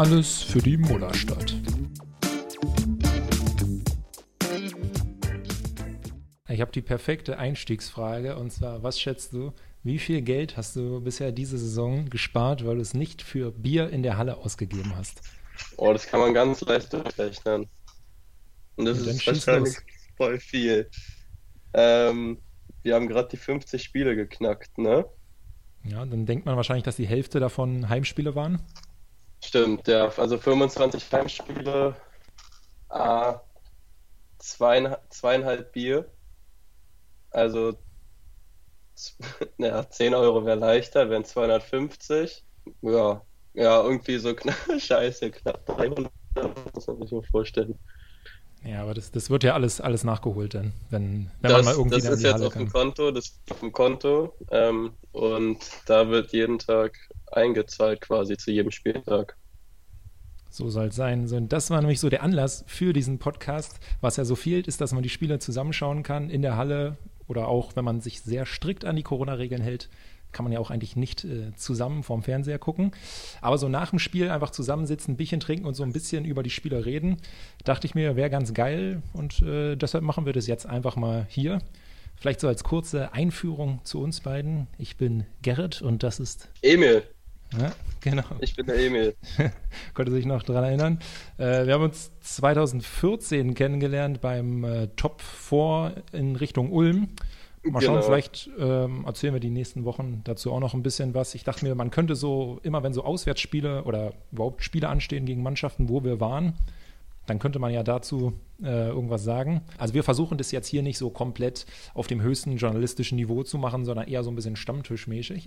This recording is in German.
Alles für die Mullerstadt. Ich habe die perfekte Einstiegsfrage und zwar, was schätzt du, wie viel Geld hast du bisher diese Saison gespart, weil du es nicht für Bier in der Halle ausgegeben hast? Oh, das kann man ganz leicht durchrechnen. Und das Und ist wahrscheinlich los. voll viel. Ähm, wir haben gerade die 50 Spiele geknackt, ne? Ja, dann denkt man wahrscheinlich, dass die Hälfte davon Heimspiele waren. Stimmt, ja. Also 25 Heimspiele, äh, zweieinhalb, zweieinhalb Bier. Also, ja, 10 Euro wäre leichter, wären 250. Ja, ja, irgendwie so knapp, scheiße, knapp 300, muss man sich mal vorstellen. Ja, aber das, das wird ja alles, alles nachgeholt dann, wenn, wenn man Das, mal irgendwie das ist jetzt Halle auf dem. Konto, das ist auf dem Konto ähm, und da wird jeden Tag eingezahlt quasi zu jedem Spieltag. So soll es sein. So, und das war nämlich so der Anlass für diesen Podcast. Was ja so fehlt, ist, dass man die Spiele zusammenschauen kann in der Halle oder auch, wenn man sich sehr strikt an die Corona-Regeln hält, kann man ja auch eigentlich nicht äh, zusammen vorm Fernseher gucken. Aber so nach dem Spiel einfach zusammensitzen, ein Bierchen trinken und so ein bisschen über die Spiele reden, dachte ich mir, wäre ganz geil und äh, deshalb machen wir das jetzt einfach mal hier. Vielleicht so als kurze Einführung zu uns beiden. Ich bin Gerrit und das ist, Emil, ja, genau. ich bin der Emil. Konnte sich noch daran erinnern. Äh, wir haben uns 2014 kennengelernt beim äh, Top 4 in Richtung Ulm. Mal schauen, Genau. vielleicht ähm, erzählen wir die nächsten Wochen dazu auch noch ein bisschen was. Ich dachte mir, man könnte so, immer wenn so Auswärtsspiele oder überhaupt Spiele anstehen gegen Mannschaften, wo wir waren, dann könnte man ja dazu äh, irgendwas sagen. Also wir versuchen das jetzt hier nicht so komplett auf dem höchsten journalistischen Niveau zu machen, sondern eher so ein bisschen stammtischmäßig.